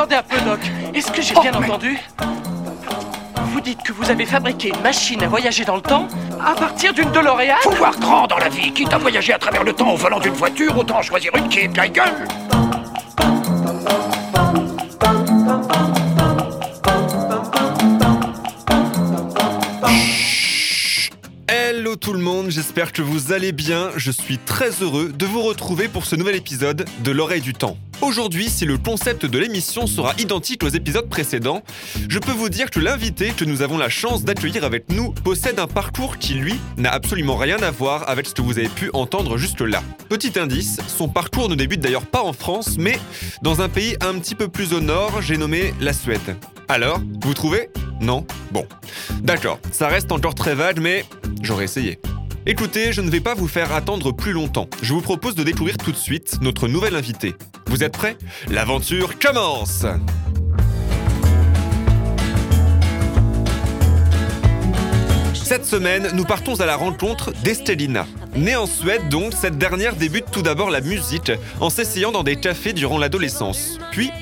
attendez un peu, Doc. Est-ce que j'ai Oh, bien mais- entendu? Vous dites que vous avez fabriqué une machine à voyager dans le temps à partir d'une DeLorean? Faut voir grand dans la vie. Quitte à voyager à travers le temps au volant d'une voiture, autant choisir une qui est bien gueule. J'espère que vous allez bien. Je suis très heureux de vous retrouver pour ce nouvel épisode de l'oreille du temps. Aujourd'hui, si le concept de l'émission sera identique aux épisodes précédents, je peux vous dire que l'invité que nous avons la chance d'accueillir avec nous possède un parcours qui, lui, n'a absolument rien à voir avec ce que vous avez pu entendre jusque-là. Petit indice, son parcours ne débute d'ailleurs pas en France, mais dans un pays un petit peu plus au nord, j'ai nommé la Suède. Alors, vous trouvez? Non? Bon. D'accord, ça reste encore très vague, mais j'aurais essayé. Écoutez, je ne vais pas vous faire attendre plus longtemps. Je vous propose de découvrir tout de suite notre nouvel invité. Vous êtes prêts? L'aventure commence Cette semaine, nous partons à la rencontre d'Estelina. Née en Suède donc, cette dernière débute tout d'abord la musique en s'essayant dans des cafés durant l'adolescence. Puis,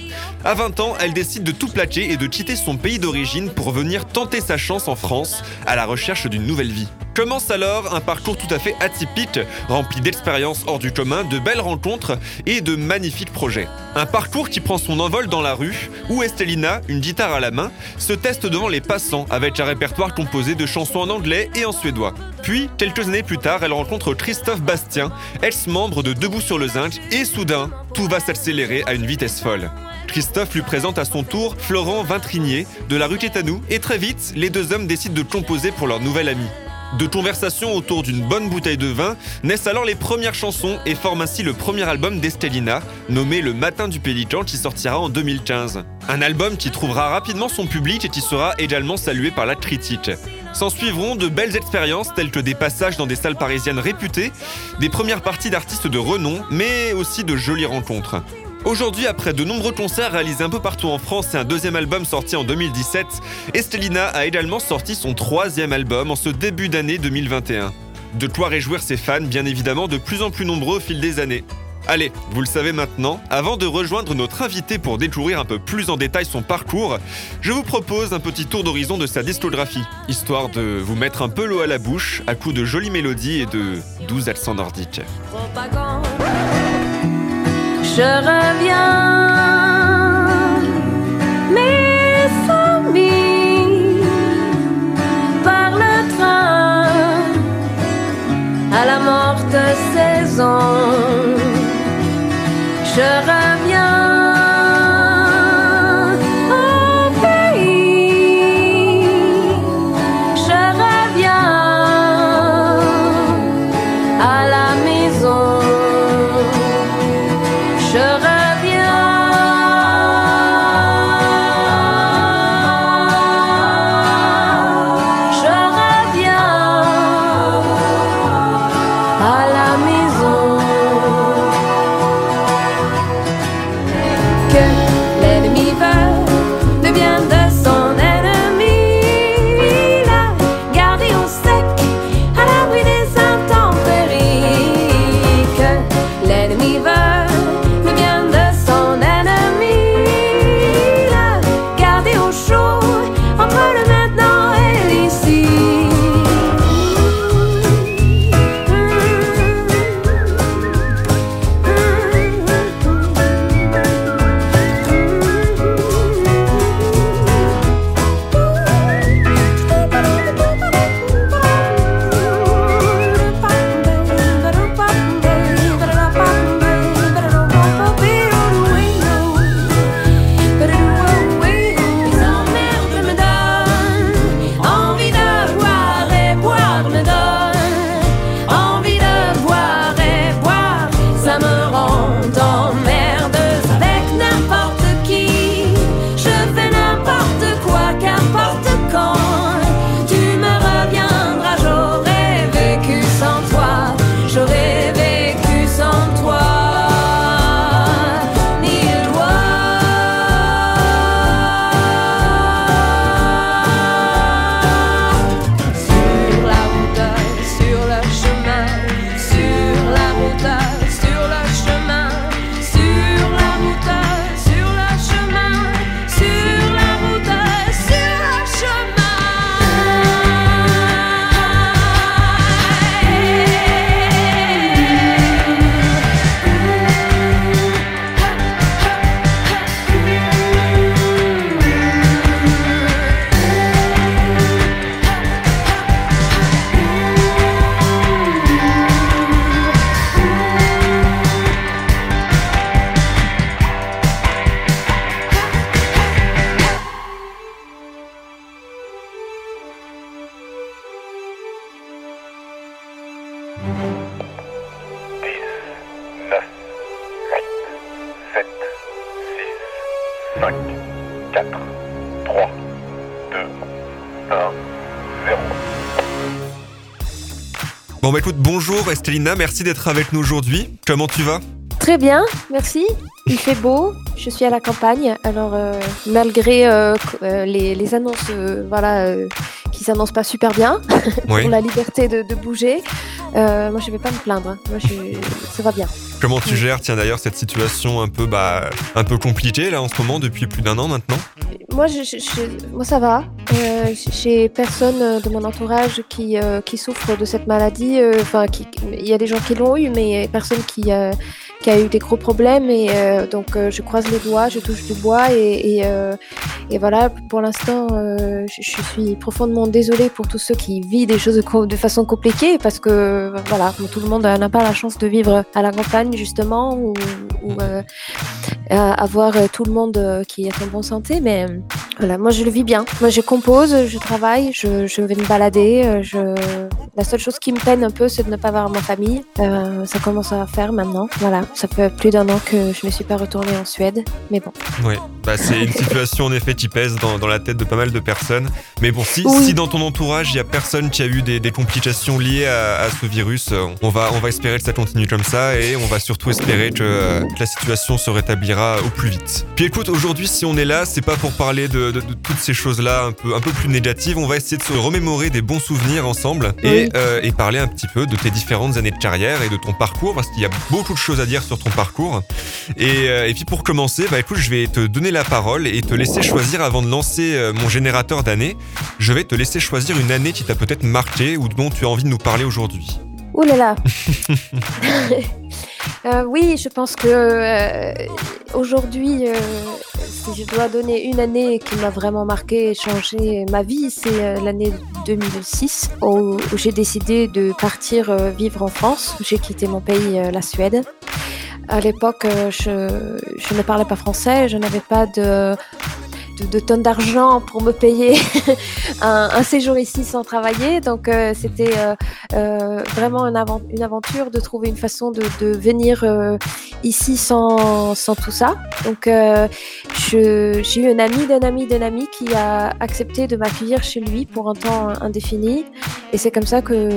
à 20 ans, elle décide de tout plaquer et de quitter son pays d'origine pour venir tenter sa chance en France à la recherche d'une nouvelle vie. Commence alors un parcours tout à fait atypique, rempli d'expériences hors du commun, de belles rencontres et de magnifiques projets. Un parcours qui prend son envol dans la rue, où Estelina, une guitare à la main, se teste devant les passants avec un répertoire composé de chansons en anglais et en suédois. Puis, quelques années plus tard, elle rencontre Christophe Bastien, ex-membre de Debout sur le Zinc, et soudain, tout va s'accélérer à une vitesse folle. Christophe lui présente à son tour Florent Vintrinier de la rue Quétanou et très vite, les deux hommes décident de composer pour leur nouvel ami. De conversations autour d'une bonne bouteille de vin naissent alors les premières chansons et forment ainsi le premier album d'Estelina, nommé Le Matin du Pélican qui sortira en 2015. Un album qui trouvera rapidement son public et qui sera également salué par la critique. S'en suivront de belles expériences telles que des passages dans des salles parisiennes réputées, des premières parties d'artistes de renom, mais aussi de jolies rencontres. Aujourd'hui, après de nombreux concerts réalisés un peu partout en France et un deuxième album sorti en 2017, Estelina a également sorti son troisième album en ce début d'année 2021. De quoi réjouir ses fans, bien évidemment, de plus en plus nombreux au fil des années. Allez, vous le savez maintenant, avant de rejoindre notre invité pour découvrir un peu plus en détail son parcours, je vous propose un petit tour d'horizon de sa discographie, histoire de vous mettre un peu l'eau à la bouche à coups de jolies mélodies et de doux accents nordiques. Je reviens, mes amis, par le train à la morte saison. Je reviens Bon écoute, bonjour Estelina, merci d'être avec nous aujourd'hui. Comment tu vas? Très bien, merci. Il fait beau, je suis à la campagne, alors euh, malgré euh, euh, les, les annonces euh, voilà, qui s'annoncent pas super bien Oui. pour la liberté de, de bouger, moi je vais pas me plaindre. hein. Moi je, ça va bien. Comment tu gères, tiens d'ailleurs, cette situation un peu, bah, un peu compliquée là en ce moment depuis plus d'un an maintenant Moi, je, moi ça va. Euh, J'ai personne euh, de mon entourage qui, euh, qui souffre de cette maladie. Enfin, il y a des gens qui l'ont eu, mais personne qui, qui a eu des gros problèmes. Et euh, donc, euh, je croise les doigts, je touche du bois. Et, euh, voilà, pour l'instant, je, suis profondément désolée pour tous ceux qui vivent des choses de, façon compliquée, parce que voilà, tout le monde n'a pas la chance de vivre à la campagne justement, ou, avoir tout le monde qui est en bonne santé. Mais voilà, moi je le vis bien. Moi je compose, je travaille, je, vais me balader. La seule chose qui me peine un peu, c'est de ne pas voir ma famille. Ça commence à faire maintenant. Voilà, ça fait plus d'un an que je ne suis pas retournée en Suède. Mais bon. Oui, bah, c'est une situation en effet qui pèse dans, dans la tête de pas mal de personnes. Mais bon, si, Oui. si dans ton entourage, il y a personne qui a eu des, des complications liées à, à ce virus, euh, on va, on va espérer que ça continue comme ça et on va surtout espérer que, euh, que la situation se rétablira au plus vite. Puis écoute, aujourd'hui, si on est là, c'est pas pour parler de, de- de toutes ces choses-là un peu, un peu plus négatives. On va essayer de se remémorer des bons souvenirs ensemble et, Oui. euh, et parler un petit peu de tes différentes années de carrière et de ton parcours parce qu'il y a beaucoup de choses à dire sur ton parcours. Et, euh, et puis pour commencer, bah écoute, je vais te donner la parole et te laisser choisir avant de lancer euh, mon générateur d'années. Je vais te laisser choisir une année qui t'a peut-être marqué ou dont tu as envie de nous parler aujourd'hui. Ouh là Euh, Oui, je pense que euh, aujourd'hui, euh, si je dois donner une année qui m'a vraiment marqué et changé ma vie, c'est l'année 2006 où, j'ai décidé de partir vivre en France. J'ai quitté mon pays, la Suède. À l'époque, je ne parlais pas français, je n'avais pas de, de, de tonnes d'argent pour me payer un, un séjour ici sans travailler. Donc euh, c'était euh, euh, vraiment une, aventure de trouver une façon de, de venir euh, ici sans, sans tout ça. Donc euh, j'ai eu un ami d'un ami d'un ami qui a accepté de m'accueillir chez lui pour un temps indéfini. Et c'est comme ça que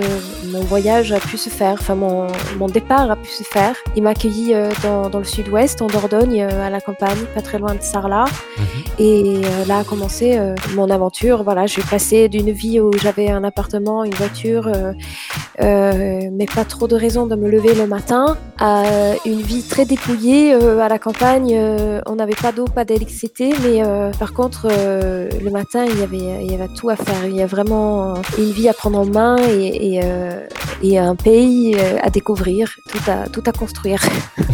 mon voyage a pu se faire, enfin mon, mon départ a pu se faire. Il m'a accueilli euh, dans, dans le sud-ouest, en Dordogne, euh, à la campagne, pas très loin de Sarlat. Et euh, là a commencé mon aventure. Voilà, j'ai passé d'une vie où j'avais un appartement, une voiture, euh, euh, mais pas trop de raison de me lever le matin, à une vie très dépouillée euh, à la campagne. on n'avait pas d'eau, pas d'électricité, mais par contre le matin il y avait il y avait tout à faire. Il y a vraiment une vie à prendre en main et, et, euh, et un pays euh, à découvrir, tout à tout à construire.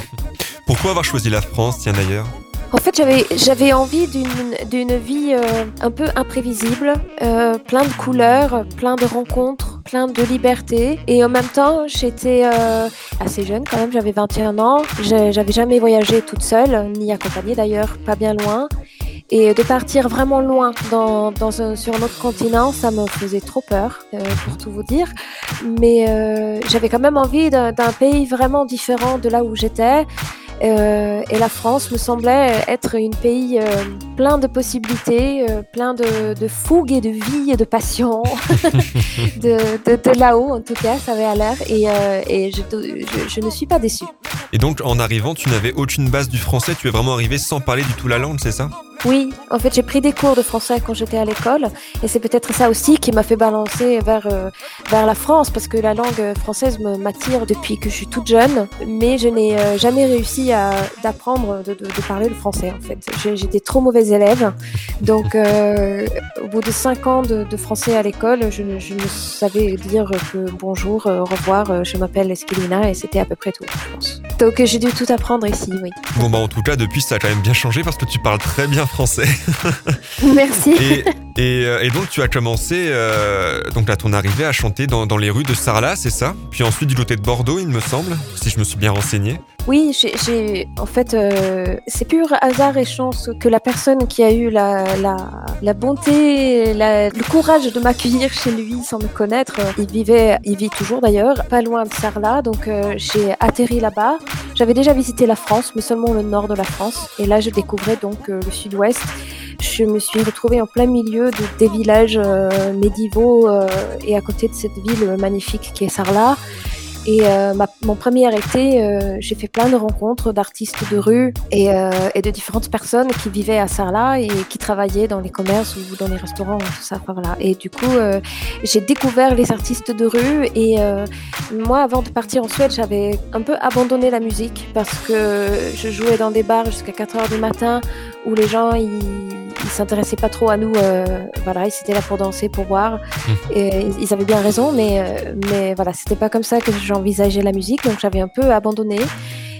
Pourquoi avoir choisi la France, tiens d'ailleurs? En fait, j'avais envie d'une vie euh, un peu imprévisible, euh, plein de couleurs, plein de rencontres, plein de liberté. Et en même temps, j'étais euh, assez jeune quand même, j'avais 21 ans. J'avais jamais voyagé toute seule, ni accompagnée d'ailleurs, pas bien loin. Et de partir vraiment loin sur un autre continent, ça me faisait trop peur, euh, pour tout vous dire. Mais euh, j'avais quand même envie d'un pays vraiment différent de là où j'étais. Euh, et la France me semblait être un pays plein de possibilités, plein de, fougue et de vie et de passion. de, là-haut, en tout cas, ça avait l'air. Et, je ne suis pas déçue. Et donc en arrivant, tu n'avais aucune base du français, tu es vraiment arrivé sans parler du tout la langue, c'est ça? Oui, en fait, j'ai pris des cours de français quand j'étais à l'école, et c'est peut-être ça aussi qui m'a fait balancer vers, euh, vers la France, parce que la langue française m'attire depuis que je suis toute jeune, mais je n'ai euh, jamais réussi à d'apprendre de, parler le français, en fait. J'étais trop mauvaise élève, donc euh, au bout de cinq ans de, français à l'école, je, ne- savais dire que bonjour, au revoir, je m'appelle Esquilina, et c'était à peu près tout. Donc j'ai dû tout apprendre ici, oui. Bon bah en tout cas, depuis ça a quand même bien changé parce que tu parles très bien français. Merci. Et Et, euh, et donc tu as commencé, euh, donc à ton arrivée, à chanter dans, dans les rues de Sarlat, c'est ça? Puis ensuite du côté de Bordeaux, il me semble, si je me suis bien renseigné. Oui, j'ai- en fait, euh, c'est pur hasard et chance que la personne qui a eu la, la, la bonté, la- le courage de m'accueillir chez lui sans me connaître, euh, il vivait, il vit toujours d'ailleurs, pas loin de Sarlat, donc euh, j'ai atterri là-bas. J'avais déjà visité la France, mais seulement le nord de la France, et là je découvrais donc euh, le sud-ouest. Je me suis retrouvée en plein milieu de, des villages euh, médiévaux euh, et à côté de cette ville magnifique qui est Sarlat. Et euh, mon premier été, euh, j'ai fait plein de rencontres d'artistes de rue et, euh, et de différentes personnes qui vivaient à Sarlat et qui travaillaient dans les commerces ou dans les restaurants, tout ça. Voilà. Et du coup, j'ai découvert les artistes de rue. Et moi, avant de partir en Suède, j'avais un peu abandonné la musique parce que je jouais dans des bars jusqu'à 4 heures du matin où les gens ils, ils s'intéressaient pas trop à nous. euh, voilà, ils étaient là pour danser, pour boire. Et ils- avaient bien raison, mais, euh, mais voilà, c'était pas comme ça que j'envisageais la musique, donc j'avais un peu abandonné.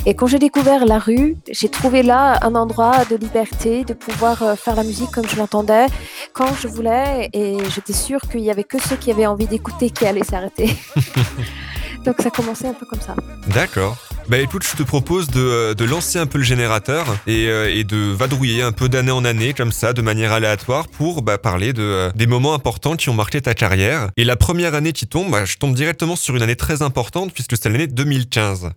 Et quand j'ai découvert la rue, j'ai trouvé là un endroit de liberté, de pouvoir euh, faire la musique comme je l'entendais, quand je voulais, et j'étais sûre qu'il y avait que ceux qui avaient envie d'écouter qui allaient s'arrêter. donc ça commençait un peu comme ça. D'accord. Bah écoute, je te propose de, euh, de lancer un peu le générateur et, euh, et de vadrouiller un peu d'année en année comme ça, de manière aléatoire, pour bah, parler de, euh, des moments importants qui ont marqué ta carrière. Et la première année qui tombe, bah, je tombe directement sur une année très importante puisque c'est l'année 2015.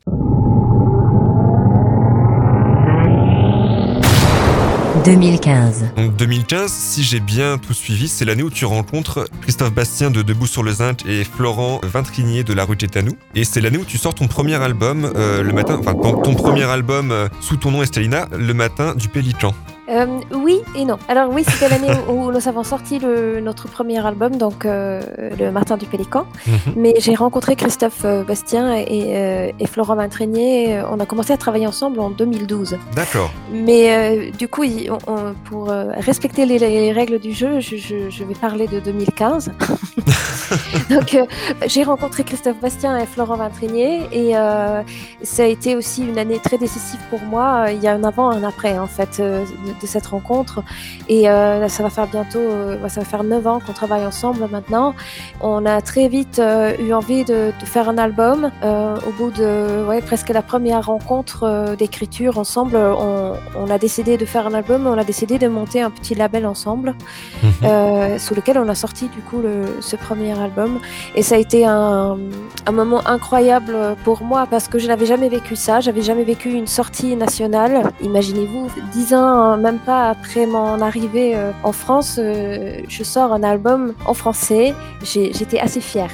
2015. Donc 2015, si j'ai bien tout suivi, c'est l'année où tu rencontres Christophe Bastien de Debout sur le Zinc et Florent Vintrinier de La Rue Tétanou. Et c'est l'année où tu sors ton premier album, euh, le matin, enfin ton, premier album euh, sous ton nom Estelina, le matin du Pélican. Euh, oui et non. Alors oui, c'était l'année où, nous avons sorti le- notre premier album, donc euh, le Martin du Pélican. Mhm. Mais j'ai rencontré Christophe euh, Bastien et, et Florent euh, On a commencé à travailler ensemble en 2012. D'accord. Mais du coup, il- on- on- pour respecter les, les règles du jeu, je, je- je vais parler de 2015. Donc, j'ai rencontré Christophe Bastien et Florent Vintrenier et ça a été aussi une année très décisive pour moi. Il y a un avant, un après en fait de, cette rencontre et euh, ça va faire bientôt, euh, ça va faire 9 ans qu'on travaille ensemble maintenant. On a très vite euh, eu envie de, de faire un album. Au bout de ouais, presque la première rencontre d'écriture ensemble, on, on a décidé de faire un album. On a décidé de monter un petit label ensemble Mhm. sous lequel on a sorti du coup le, ce premier album. Et ça a été un, un moment incroyable pour moi parce que je n'avais jamais vécu ça. J'avais jamais vécu une sortie nationale. Imaginez-vous, dix ans, même pas après mon arrivée euh, en France, euh, je sors un album en français. J'étais assez fière.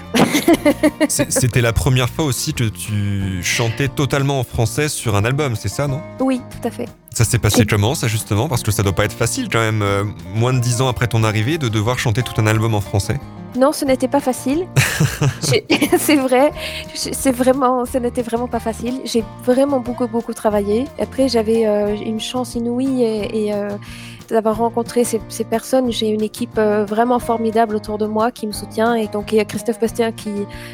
C'était la première fois aussi que tu chantais totalement en français sur un album, c'est ça, non? Oui, tout à fait. Ça s'est passé comment, ça justement? Parce que ça doit pas être facile quand même, euh, moins de 10 ans après ton arrivée, de devoir chanter tout un album en français. Non, ce n'était pas facile. C'est vrai, c'est vraiment, ce n'était vraiment pas facile. J'ai vraiment beaucoup, beaucoup travaillé. Après, j'avais euh, une chance inouïe et, et, euh, d'avoir rencontré ces, ces personnes. J'ai une équipe euh, vraiment formidable autour de moi qui me soutient. Et donc, il y a Christophe Bastien qui,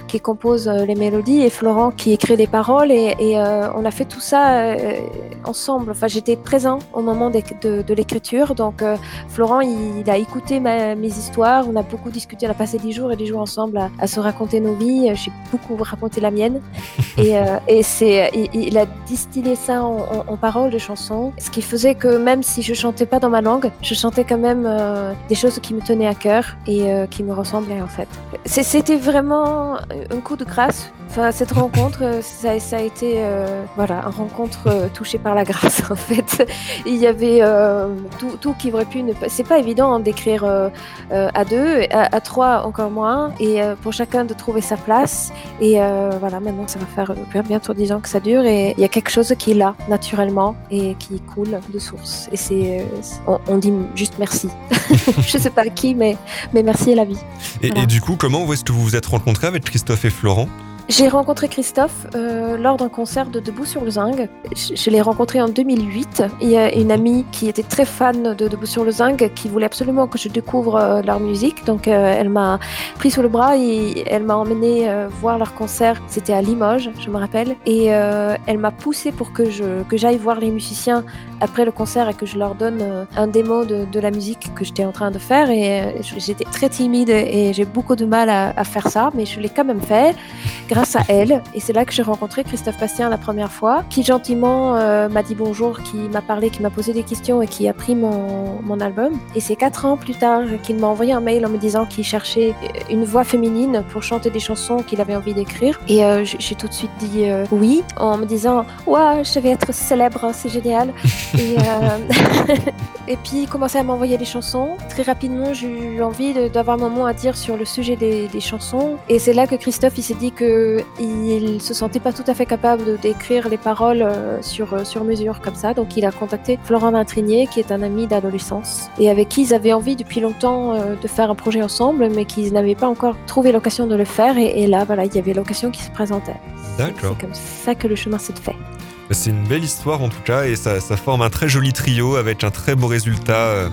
qui compose euh, les mélodies et Florent qui écrit les paroles. Et, et, euh, on a fait tout ça euh, ensemble. Enfin, j'étais présent au moment des- de, de l'écriture. Donc, euh, Florent, il, il a écouté ma- mes histoires. On a beaucoup discuté. On a passé dix jours et dix jours ensemble à, à se raconter nos vies. J'ai beaucoup raconté la mienne. et et c'est, il, il a distillé ça en, en- en paroles de chansons. Ce qui faisait que même si je chantais pas dans ma langue, je chantais quand même euh, des choses qui me tenaient à cœur et euh, qui me ressemblaient en fait. C'était vraiment un coup de grâce. Enfin, cette rencontre, euh, ça, a été euh, voilà, une rencontre touchée par la grâce en fait. Il y avait tout, tout qui aurait pu ne pas. C'est pas évident hein, d'écrire à deux, à, trois encore moins, et pour chacun de trouver sa place. Et voilà, maintenant ça va faire bientôt dix ans que ça dure, et il y a quelque chose qui est là naturellement et qui coule de source. On, on dit juste merci. Je sais pas à qui, mais mais merci à la vie. Et, Voilà. et du coup, comment est-ce que vous vous êtes rencontrés avec Christophe et Florent? J'ai rencontré Christophe euh, lors d'un concert de Debout sur le Zinc. Je, l'ai rencontré en 2008. Il y a une amie qui était très fan de Debout sur le Zinc qui voulait absolument que je découvre euh, leur musique. Donc euh, elle m'a pris sous le bras et elle m'a emmené voir leur concert. C'était à Limoges, je me rappelle. Et elle m'a poussé pour que je que j'aille voir les musiciens après le concert et que je leur donne un démo de, de la musique que j'étais en train de faire. Et j'étais très timide et j'ai beaucoup de mal à, faire ça, mais je l'ai quand même fait à elle. Et c'est là que j'ai rencontré Christophe Bastien la première fois, qui gentiment euh, m'a dit bonjour, qui m'a parlé, qui m'a posé des questions et qui a pris mon, mon album. Et c'est quatre ans plus tard qu'il m'a envoyé un mail en me disant qu'il cherchait une voix féminine pour chanter des chansons qu'il avait envie d'écrire. Et euh, j'ai tout de suite dit euh, oui, en me disant Waouh, je vais être célèbre, c'est génial. et, puis il commençait à m'envoyer des chansons. Très rapidement, j'ai eu envie d'avoir mon mot à dire sur le sujet des chansons. Et c'est là que Christophe il s'est dit que il se sentait pas tout à fait capable d'écrire les paroles euh, sur euh, sur mesure comme ça. Donc il a contacté Florent Vintrinier, qui est un ami d'adolescence et avec qui ils avaient envie depuis longtemps euh, de faire un projet ensemble, mais qu'ils n'avaient pas encore trouvé l'occasion de le faire. Et, et là, voilà, il y avait l'occasion qui se présentait. D'accord. C'est comme ça que le chemin s'est fait. C'est une belle histoire en tout cas et ça, ça forme un très joli trio avec un très beau résultat.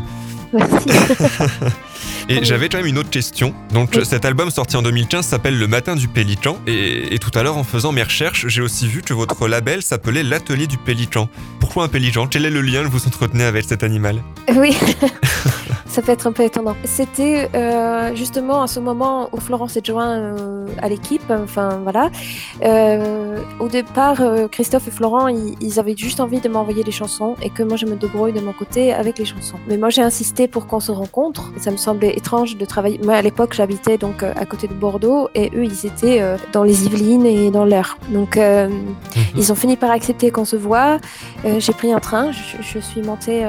Merci. Et j'avais quand même une autre question. Donc Oui. cet album sorti en 2015 s'appelle Le Matin du Pélican. Et, et tout à l'heure en faisant mes recherches, j'ai aussi vu que votre label s'appelait L'Atelier du Pélican. Pourquoi un pélican? Quel est le lien que vous entretenez avec cet animal? Oui, ça peut être un peu étonnant. C'était euh, justement à ce moment où Florence s'est joint euh, à l'équipe. Enfin voilà. Euh, au départ, Christophe et Florent, ils, ils avaient juste envie de m'envoyer des chansons et que moi je me débrouille de mon côté avec les chansons. Mais moi j'ai insisté pour qu'on se rencontre. Et ça me semblait étrange de travailler. Moi à l'époque j'habitais donc à côté de Bordeaux et eux ils étaient dans les Yvelines et dans l'Eure. Donc euh, ils ont fini par accepter qu'on se voit. J'ai pris un train, je, je suis montée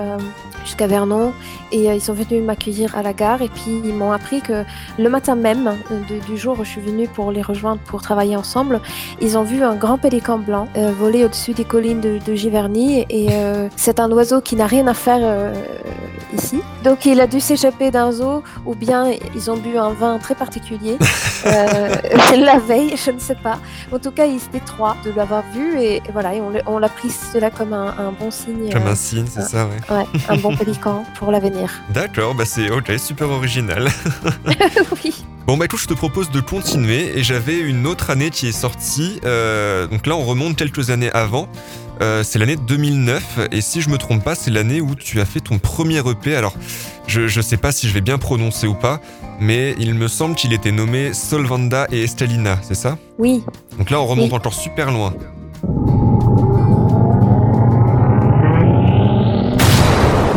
jusqu'à Vernon et ils sont venus m'accueillir à la gare et puis ils m'ont appris que le matin même euh, de- du jour où je suis venue pour les rejoindre pour travailler ensemble, ils ont vu un grand pélican blanc euh, voler au-dessus des collines de, de Giverny et euh, c'est un oiseau qui n'a rien à faire euh, ici. Donc il a dû s'échapper d'un zoo ou bien ils ont bu un vin très particulier la veille, je ne sais pas. En tout cas, ils étaient trois de l'avoir vu et, et voilà, et on l'a- pris cela comme un, un bon signe, Comme un signe, c'est ça, ouais. ouais, un bon pélican pour l'avenir. D'accord, bah c'est ok, super original. oui. Bon bah écoute, je te propose de continuer et j'avais une autre année qui est sortie. euh, donc là, on remonte quelques années avant. Euh, c'est l'année 2009 et si je me trompe pas, c'est l'année où tu as fait ton premier EP. Alors, je, je sais pas si je vais bien prononcer ou pas, mais il me semble qu'il était nommé Solvanda et Estelina, c'est ça? Oui, Donc là, on remonte Oui. encore super loin.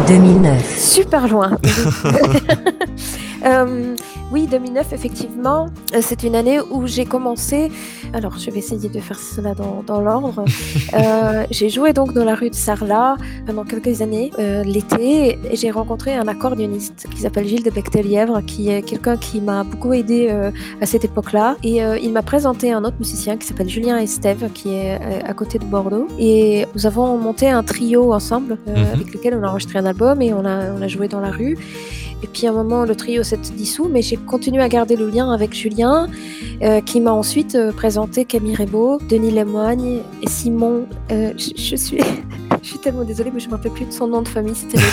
2009, super loin. Euh, oui, 2009, effectivement, euh, c'est une année où j'ai commencé. Alors, je vais essayer de faire cela dans, dans l'ordre. Euh, j'ai joué donc dans la rue de Sarlat pendant quelques années, euh, l'été, et j'ai rencontré un accordéoniste qui s'appelle Gilles de Bectel-Lièvre, qui est quelqu'un qui m'a beaucoup aidé à cette époque-là. Et il m'a présenté un autre musicien qui s'appelle Julien Estève, qui est à côté de Bordeaux. Et nous avons monté un trio ensemble, Mhm. avec lequel on a enregistré un album et on a, on a joué dans la rue. Et puis à un moment, le trio s'est dissous, mais j'ai continué à garder le lien avec Julien, euh, qui m'a ensuite euh, présenté Camille Rebaud, Denis Lemoigne et Simon. euh, je, je suis, je suis tellement désolée, mais je ne me rappelle plus de son nom de famille. C'était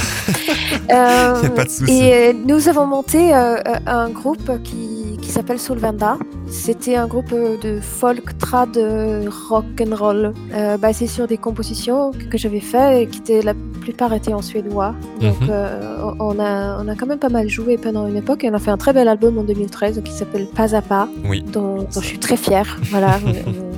Euh, pas de souci. Et euh, nous avons monté euh, euh, un groupe qui, qui s'appelle Solvanda. C'était un groupe de folk, trad, rock and roll, euh, basé sur des compositions que j'avais faites et qui étaient la plupart étaient en suédois. Donc Mhm. on a on a quand même pas mal joué pendant une époque et on a fait un très bel album en 2013 qui s'appelle Pas à pas, Oui. dont, dont je suis très fière. Voilà,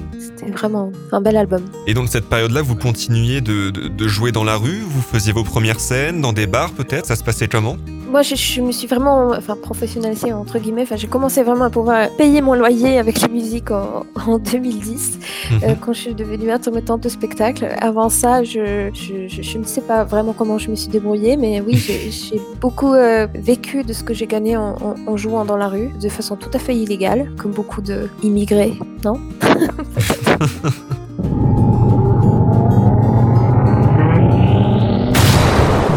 c'était vraiment un bel album. Et donc cette période-là, vous continuiez de, de- de jouer dans la rue? Vous faisiez vos premières scènes dans des bars peut-être? Ça se passait comment? Moi, je, je me suis vraiment, enfin, professionnalisée entre guillemets. Enfin, j'ai commencé vraiment à pouvoir payer mon loyer avec la musique en, en 2010, euh, Mhm. quand je suis devenue intermittente de spectacle. Avant ça, je, je, je- ne sais pas vraiment comment je me suis débrouillée, mais oui, j'ai beaucoup euh, vécu de ce que j'ai gagné en, en- en jouant dans la rue, de façon tout à fait illégale, comme beaucoup de immigrés, non?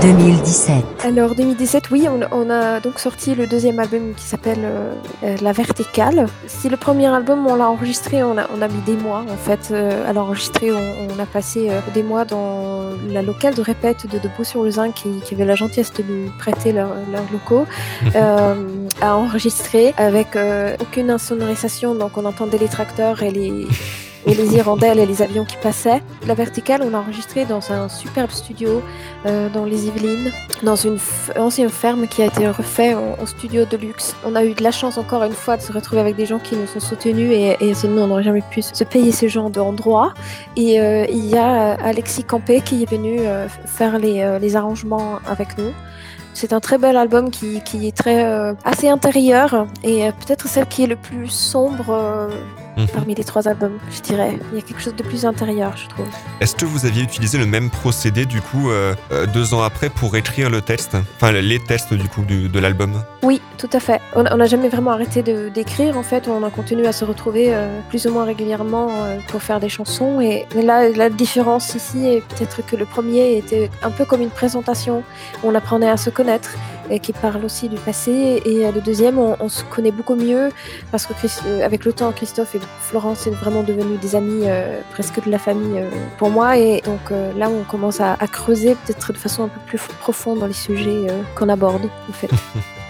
2017. Alors 2017, oui, on, on a donc sorti le deuxième album qui s'appelle euh, euh, La Verticale. Si le premier album, on l'a enregistré, on a, on a mis des mois en fait euh, à l'enregistrer. On, on a passé euh, des mois dans la locale de répète de Debout sur le Zinc qui, qui avait la gentillesse de nous prêter leurs leurs locaux euh, à enregistrer avec euh, aucune insonorisation. Donc on entendait les tracteurs et les et les hirondelles et les avions qui passaient. La verticale, on l'a enregistré dans un superbe studio euh, dans les Yvelines, dans une ancienne ferme qui a été refait en, studio de luxe. On a eu de la chance encore une fois de se retrouver avec des gens qui nous sont soutenus et, et sinon on n'aurait jamais pu se payer ce genre d'endroit. Et euh, il y a euh, Alexis Campé qui est venu faire les, arrangements avec nous. C'est un très bel album qui, est très assez intérieur et peut-être celle qui est le plus sombre Mhm. parmi les trois albums, je dirais. Il y a quelque chose de plus intérieur, je trouve. Est-ce que vous aviez utilisé le même procédé du coup euh, euh, deux ans après pour écrire le texte Enfin les textes du coup du- de l'album? Oui, tout à fait. On n'a jamais vraiment arrêté d'écrire. En fait, on a continué à se retrouver euh, plus ou moins régulièrement euh, pour faire des chansons. Et là, la différence ici est peut-être que le premier était un peu comme une présentation. On apprenait à se connaître qui parle aussi du passé. Et euh, le deuxième, on, se connaît beaucoup mieux parce que euh, avec le temps, Christophe et Florence sont vraiment devenus des amis, euh, presque de la famille pour moi. Et donc là, on commence à, creuser peut-être de façon un peu plus profonde dans les sujets qu'on aborde, en fait.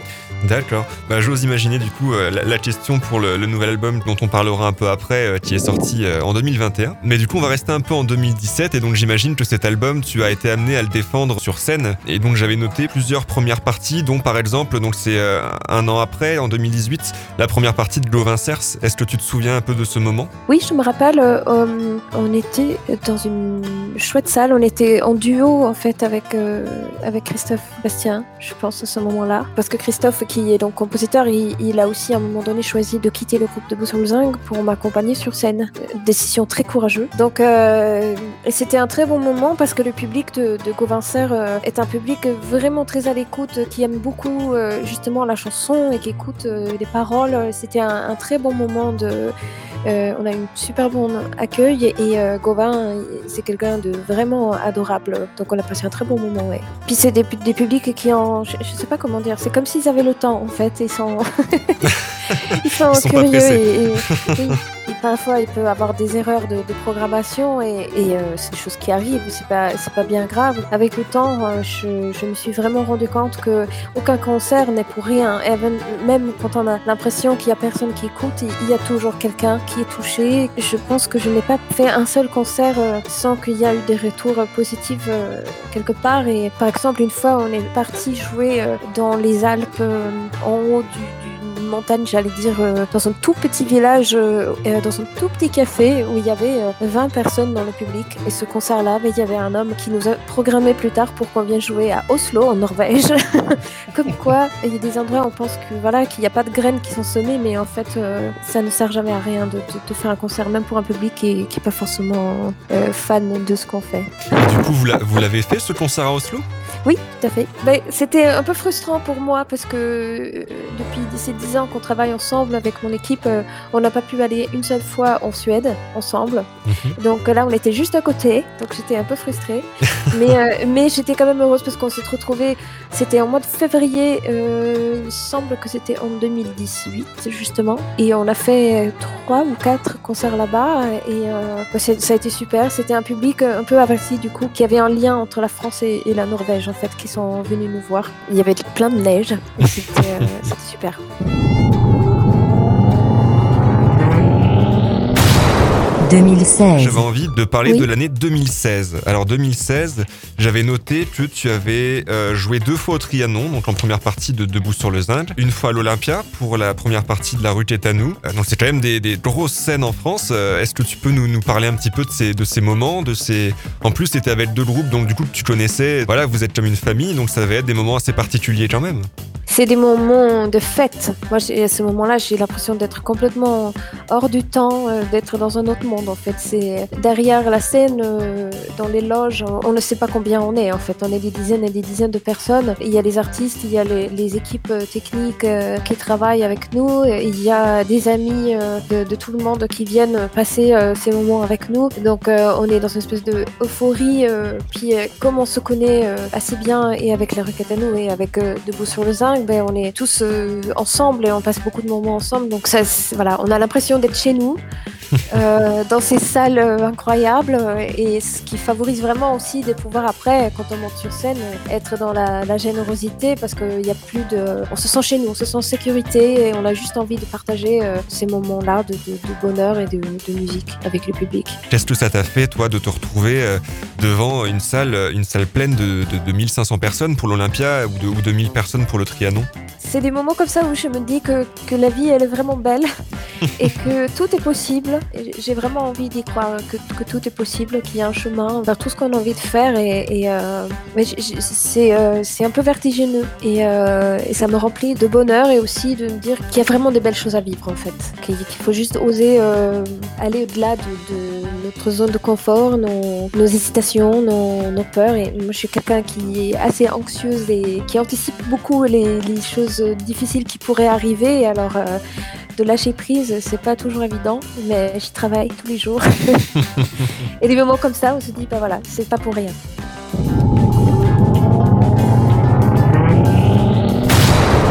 D'accord. Bah, J'ose imaginer du coup euh, la, question pour le, nouvel album dont on parlera un peu après, euh, qui est sorti euh, en 2021. Mais du coup, on va rester un peu en 2017 et donc j'imagine que cet album, tu as été amené à le défendre sur scène. Et donc j'avais noté plusieurs premières parties, dont par exemple, donc c'est un an après, en 2018, la première partie de Gauvin Cers. Est-ce que tu te souviens un peu de ce moment? Oui, je me rappelle, on était dans une chouette salle, on était en duo en fait avec, avec Christophe Bastien, je pense à ce moment-là. Parce que Christophe, qui est donc compositeur, il, a aussi à un moment donné choisi de quitter le groupe de Zinc pour m'accompagner sur scène. Euh, Décision très courageuse. Donc, euh, c'était un très bon moment parce que le public de, de Gauvincer euh, est un public vraiment très à l'écoute, qui aime beaucoup justement la chanson et qui écoute les paroles. C'était un, très bon moment on a eu un super bon accueil et Gauvin, c'est quelqu'un de vraiment adorable. Donc on a passé un très bon moment. Puis c'est des, des publics qui ont, je, je sais pas comment dire, c'est comme s'ils avaient le temps en fait. Ils sont, ils sont Ils sont curieux et, et- oui. Et parfois il peut avoir des erreurs de, de programmation et, et, euh, c'est des choses qui arrivent. C'est pas, c'est pas bien grave. Avec le temps, euh, je, je me suis vraiment rendu compte que aucun concert n'est pour rien. Even- même quand on a l'impression qu'il y a personne qui écoute, il y a toujours quelqu'un qui est touché. Je pense que je n'ai pas fait un seul concert euh, sans qu'il y a eu des retours positifs euh, quelque part. Et par exemple, une fois, on est parti jouer dans les Alpes, en haut du, montagne, j'allais dire, euh, dans un tout petit village, euh, euh, dans un tout petit café où il y avait euh, 20 personnes dans le public. Et ce concert-là, ben, il y avait un homme qui nous a programmé plus tard pour qu'on vienne jouer à Oslo, en Norvège. Comme quoi, il y a des endroits où on pense que voilà qu'il n'y a pas de graines qui sont semées, mais en fait, ça ne sert jamais à rien de, de- de faire un concert, même pour un public qui n'est pas forcément euh, fan de ce qu'on fait. Du coup, vous l'a- vous l'avez fait ce concert à Oslo? Oui, tout à fait. Ben, C'était un peu frustrant pour moi parce que euh, depuis ces dix ans qu'on travaille ensemble avec mon équipe, euh, on n'a pas pu aller une seule fois en Suède ensemble. Donc euh, là, on était juste à côté, donc j'étais un peu frustrée. mais euh, mais j'étais quand même heureuse parce qu'on s'est retrouvés. C'était en mois de février, euh, il me semble que c'était en 2018 justement, et on a fait trois ou quatre concerts là-bas et euh, bah, ça a été super. C'était un public un peu averti du coup, qui avait un lien entre la France et, et la Norvège en fait, qui sont venus nous voir. Il y avait plein de neige, c'était super. 2016. J'avais envie de parler Oui. de l'année 2016. Alors 2016, j'avais noté que tu avais euh, joué deux fois au Trianon, donc en première partie de Debout sur le Zinc, une fois à l'Olympia pour la première partie de La rue Tétanou. Euh, donc c'est quand même des, des grosses scènes en France. Euh, Est-ce que tu peux nous, nous parler un petit peu de ces, de ces moments, de ces... En plus, tu étais avec deux groupes, donc du coup tu connaissais. Voilà, vous êtes comme une famille, donc ça devait être des moments assez particuliers quand même. C'est des moments de fête. Moi, à ce moment-là, j'ai l'impression d'être complètement hors du temps, euh, d'être dans un autre monde. En fait, c'est derrière la scène, euh, dans les loges, on, ne sait pas combien on est. En fait, on est des dizaines et des dizaines de personnes. Il y a les artistes, il y a les, équipes euh, techniques qui travaillent avec nous, il y a des amis de, tout le monde qui viennent passer ces moments avec nous. Donc, on est dans une espèce de euphorie. puis, comme on se connaît assez bien et avec les nous et avec Debout sur le Zinc, on est tous euh, ensemble et on passe beaucoup de moments ensemble. Donc, ça, voilà, on a l'impression d'être chez nous. Euh, dans ces salles euh, incroyables euh, et ce qui favorise vraiment aussi de pouvoir après quand on monte sur scène être dans la, la générosité parce qu'il n'y a plus de on se sent chez nous on se sent en sécurité et on a juste envie de partager ces moments là de, de- de bonheur et de, de musique avec le public. Qu'est-ce que ça t'a fait, toi, de te retrouver devant une salle, une salle pleine de, de, de 1500 personnes pour l'Olympia ou de, ou de 1000 personnes pour le Trianon? C'est des moments comme ça où je me dis que, que la vie elle est vraiment belle et que tout est possible. J'ai vraiment envie d'y croire, que, tout est possible, qu'il y a un chemin vers tout ce qu'on a envie de faire. Et, et, euh, euh, c'est un peu vertigineux. Et, euh, et ça me remplit de bonheur et aussi de me dire qu'il y a vraiment des belles choses à vivre en fait, qu'il faut juste oser euh, aller au-delà de, notre zone de confort, nos, nos hésitations, nos, peurs. Et moi je suis quelqu'un qui est assez anxieuse et qui anticipe beaucoup les, les choses difficiles qui pourraient arriver. Alors de lâcher prise, c'est pas toujours évident, mais j'y travaille tous les jours. et des moments comme ça, on se dit, bah voilà, c'est pas pour rien.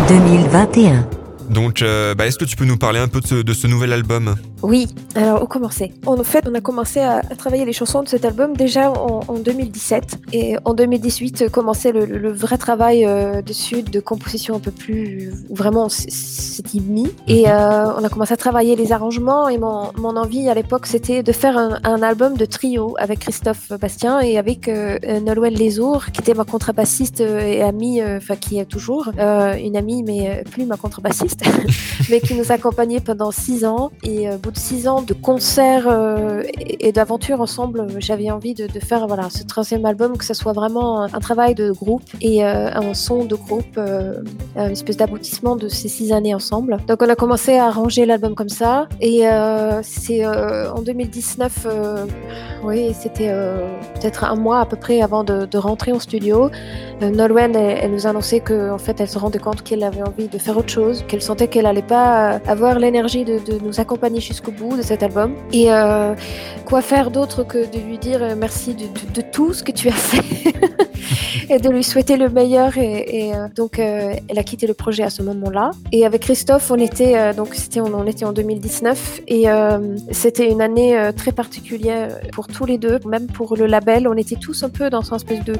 2021. Donc, euh, bah, est-ce que tu peux nous parler un peu de ce, de ce nouvel album? Oui, alors où commencer En fait, on a commencé à, à travailler les chansons de cet album déjà en, en 2017. Et en 2018, euh, commençait le, le vrai travail euh, dessus, de composition un peu plus... Vraiment, c'était mis. Et euh, on a commencé à travailler les arrangements. Et mon, mon envie à l'époque, c'était de faire un, un album de trio avec Christophe Bastien et avec euh, Nolwenn Lesour, qui était ma contrebassiste et amie, enfin qui est toujours une amie, mais plus ma contrebassiste mais qui nous accompagnait pendant six ans. Et bout de six ans de concerts euh, et, d'aventures ensemble, euh, j'avais envie de, faire voilà, ce troisième album, que ce soit vraiment un, travail de groupe et euh, un son de groupe, une espèce d'aboutissement de ces six années ensemble. Donc on a commencé à arranger l'album comme ça. Et c'est en 2019, euh, oui, c'était peut-être un mois à peu près avant de, rentrer en studio. Nolwenn, elle, elle nous a annoncé qu'en fait, elle se rendait compte qu'elle avait envie de faire autre chose, qu'elle sentait qu'elle allait pas avoir l'énergie de, de nous accompagner jusqu'au bout de cet album. Et euh, quoi faire d'autre que de lui dire euh, merci de, tout ce que tu as fait et de lui souhaiter le meilleur. Et, euh, donc, elle a quitté le projet à ce moment-là. Et avec Christophe, on était donc c'était on, était en 2019 et c'était une année très particulière pour tous les deux, même pour le label. On était tous un peu dans un espèce de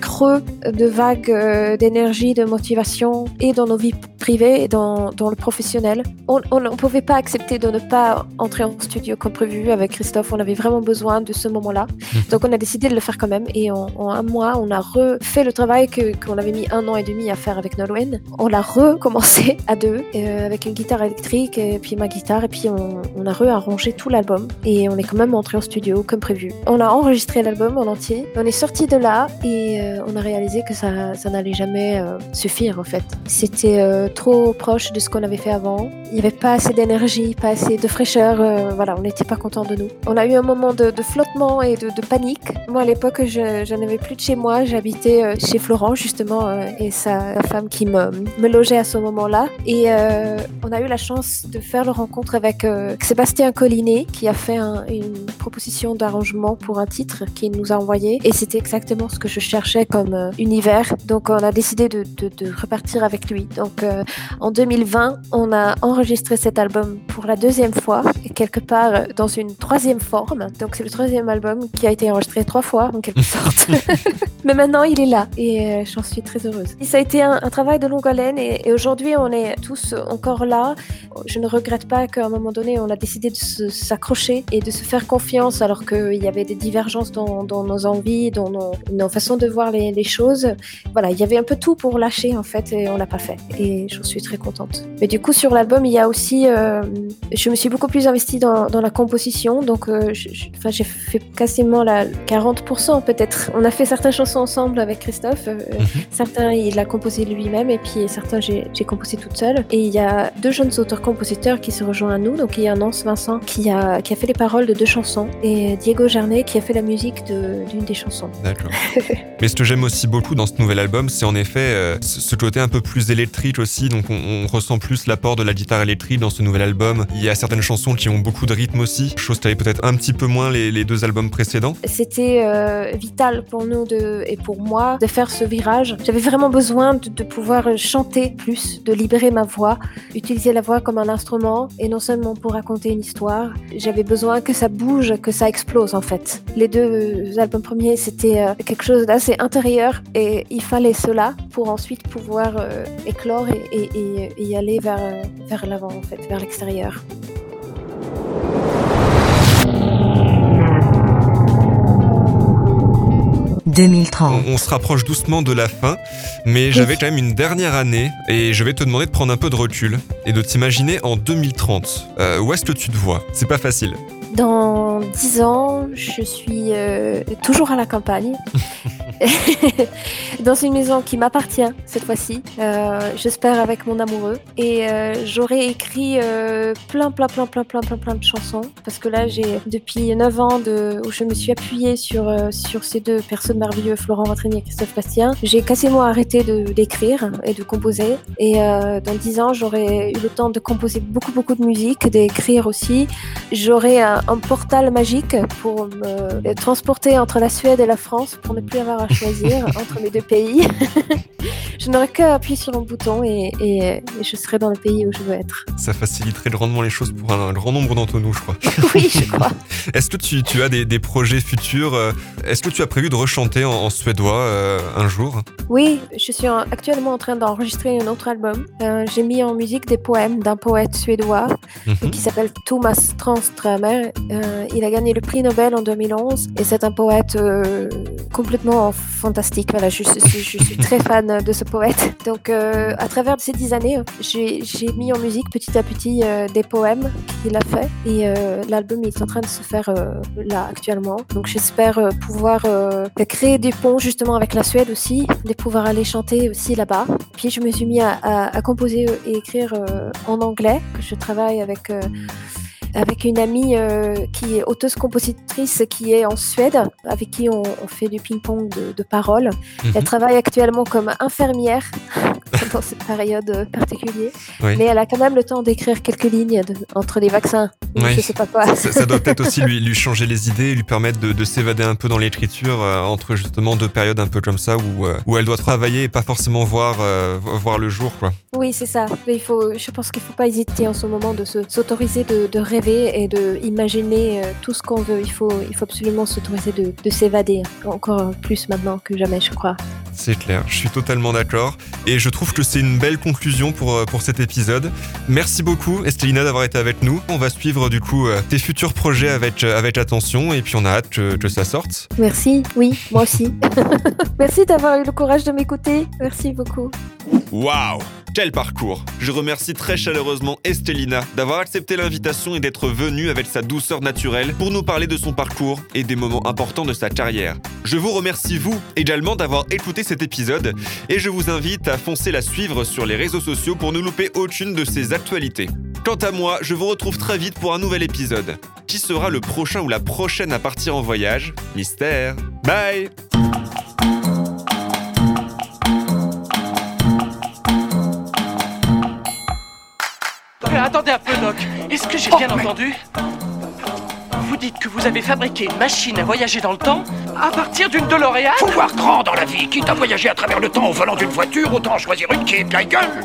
creux de vagues euh, d'énergie, de motivation et dans nos vies privées et dans, dans le professionnel. On ne pouvait pas accepter de ne pas entrer en studio comme prévu avec Christophe. On avait vraiment besoin de ce moment-là. Donc on a décidé de le faire quand même. Et en, en un mois, on a refait le travail que- qu'on avait mis un an et demi à faire avec Nolwenn. On l'a recommencé à deux euh, avec une guitare électrique et puis ma guitare. Et puis on, on a rearrangé tout l'album. Et on est quand même entré en studio comme prévu. On a enregistré l'album en entier. On est sorti de là et euh, on a réalisé que ça, ça n'allait jamais euh, suffire en fait. C'était trop proche de ce qu'on avait fait avant. Il n'y avait pas assez d'énergie, pas assez de fraîcheur. euh, voilà, on n'était pas content de nous. On a eu un moment de, flottement et de, panique. Moi à l'époque, je, je n'avais plus de chez moi. J'habitais euh, chez Florent justement euh, et sa femme qui me, logeait à ce moment-là. Et on a eu la chance de faire la rencontre avec Sébastien Collinet qui a fait un- une proposition d'arrangement pour un titre qu'il nous a envoyé. Et c'était exactement ce que je cherchais comme univers. Donc on a décidé de, repartir avec lui. Donc en 2020, on a enregistré cet album pour la deuxième fois, et quelque part euh, dans une troisième forme. Donc c'est le troisième album qui a été enregistré trois fois en quelque sorte. Mais maintenant il est là et euh, j'en suis très heureuse. Et ça a été un, un travail de longue haleine et, et aujourd'hui on est tous encore là. Je ne regrette pas qu'à un moment donné on a décidé de s'accrocher et de se faire confiance alors qu'il y avait des divergences dans, dans nos envies, dans nos, nos façons de voir les, les choses. Voilà, il y avait un peu tout pour lâcher en fait et on l'a pas fait et j'en suis très contente. Mais du coup sur l'album il y a aussi, euh, je me suis beaucoup plus investie dans, dans la composition, donc euh, j'ai fait quasiment la 40% peut-être. On a fait certaines chansons ensemble avec Christophe, euh, certains il a composé lui-même et puis certains j'ai composé toute seule. Et il y a deux jeunes auteurs-compositeurs qui se rejoignent à nous, donc il y a Nance Vincent qui a, qui a fait les paroles de deux chansons et Diego Jarnet qui a fait la musique de- d'une des chansons. D'accord. Mais ce que j'aime aussi beaucoup dans ce nouvel album, c'est en effet euh, ce ce côté un peu plus électrique aussi. Donc on, on ressent plus l'apport de la guitare électrique dans ce nouvel album. Il y a certaines chansons qui ont beaucoup de rythme aussi, chose qui avait peut-être un petit peu moins les, deux albums précédents. C'était euh, vital pour nous et pour moi de faire ce virage. J'avais vraiment besoin de, pouvoir chanter plus, de libérer ma voix, utiliser la voix comme un instrument et non seulement pour raconter une histoire. J'avais besoin que ça bouge, que ça explose en fait. Les deux albums premiers, c'était euh, quelque chose d'assez intérieur et il fallait cela pour ensuite pouvoir euh, éclore et, y aller euh, vers l'avant en fait, vers l'extérieur. 2030. On, on se rapproche doucement de la fin, mais j'avais quand même une dernière année et je vais te demander de prendre un peu de recul et de t'imaginer en 2030. Euh, où est-ce que tu te vois? C'est pas facile. Dans 10 ans, je suis euh, toujours à la campagne. dans une maison qui m'appartient cette fois-ci, euh, j'espère avec mon amoureux. Et euh, j'aurai écrit plein, plein, plein, plein, plein, plein, plein de chansons. Parce que là, j'ai depuis 9 ans de, où je me suis appuyée sur, sur ces deux personnes merveilleuses, Florent Vatrigny et Christophe Bastien. J'ai quasiment arrêté d'écrire et de composer. Et dans 10 ans, j'aurai eu le temps de composer beaucoup, beaucoup de musique, d'écrire aussi. J'aurai un, un portal magique pour me transporter entre la Suède et la France pour ne plus avoir à choisir entre les deux pays. je n'aurai qu'à appuyer sur un bouton et, et- et je serai dans le pays où je veux être. Ça faciliterait grandement les choses pour un, grand nombre d'entre nous, je crois. Oui, je crois. Est-ce que tu, tu as des, des projets futurs euh, Est-ce que tu as prévu de rechanter en, en suédois euh, un jour? Oui, je suis en- actuellement en train d'enregistrer un autre album. Euh, J'ai mis en musique des poèmes d'un poète suédois Mhm. qui s'appelle Thomas Tranströmer. Euh, il a gagné le prix Nobel en 2011 et c'est un poète euh, complètement fantastique. Voilà, je, suis- très fan de ce poète. Donc, euh, à travers ces dix années, j'ai mis en musique petit à petit des poèmes qu'il a fait et l'album est en train de se faire là actuellement. Donc, j'espère pouvoir créer des ponts justement avec la Suède aussi, de pouvoir aller chanter aussi là-bas. Puis, je me suis mis à, à- composer et écrire en anglais. Je travaille avec avec une amie euh, qui est auteuse-compositrice qui est en Suède, avec qui on, on fait du ping-pong de, de paroles. Mhm. Elle travaille actuellement comme infirmière dans cette période euh, particulière, Oui. mais elle a quand même le temps d'écrire quelques lignes de- entre les vaccins. ou Oui. Je sais pas quoi. ça, ça doit peut-être aussi lui, lui changer les idées lui permettre de, de s'évader un peu dans l'écriture euh, entre justement deux périodes un peu comme ça où, euh, où elle doit travailler et pas forcément voir, voir le jour. Quoi. Oui, c'est ça. Mais il faut, je pense qu'il faut pas hésiter en ce moment de se- s'autoriser de, de rêver et de imaginer euh, tout ce qu'on veut. Il faut, il faut absolument s'autoriser de, de s'évader encore plus maintenant que jamais, je crois. C'est clair, je suis totalement d'accord. Et je trouve que c'est une belle conclusion pour, euh, pour cet épisode. Merci beaucoup, Estelina, d'avoir été avec nous. On va suivre du coup euh, tes futurs projets avec, avec attention et puis on a hâte que, que ça sorte. Merci. Oui, moi aussi. Merci d'avoir eu le courage de m'écouter. Merci beaucoup. Waouh Quel parcours Je remercie très chaleureusement Estelina d'avoir accepté l'invitation et d'être venue avec sa douceur naturelle pour nous parler de son parcours et des moments importants de sa carrière. Je vous remercie vous également d'avoir écouté cet épisode et je vous invite à foncer la suivre sur les réseaux sociaux pour ne louper aucune de ses actualités. Quant à moi, je vous retrouve très vite pour un nouvel épisode. Qui sera le prochain ou la prochaine à partir en voyage? Mystère. Bye attendez un peu, Doc. Est-ce que j'ai Oh, bien mais- entendu? Vous dites que vous avez fabriqué une machine à voyager dans le temps à partir d'une DeLorean? Faut voir grand dans la vie. Quitte à voyager à travers le temps au volant d'une voiture, autant choisir une qui est de la gueule.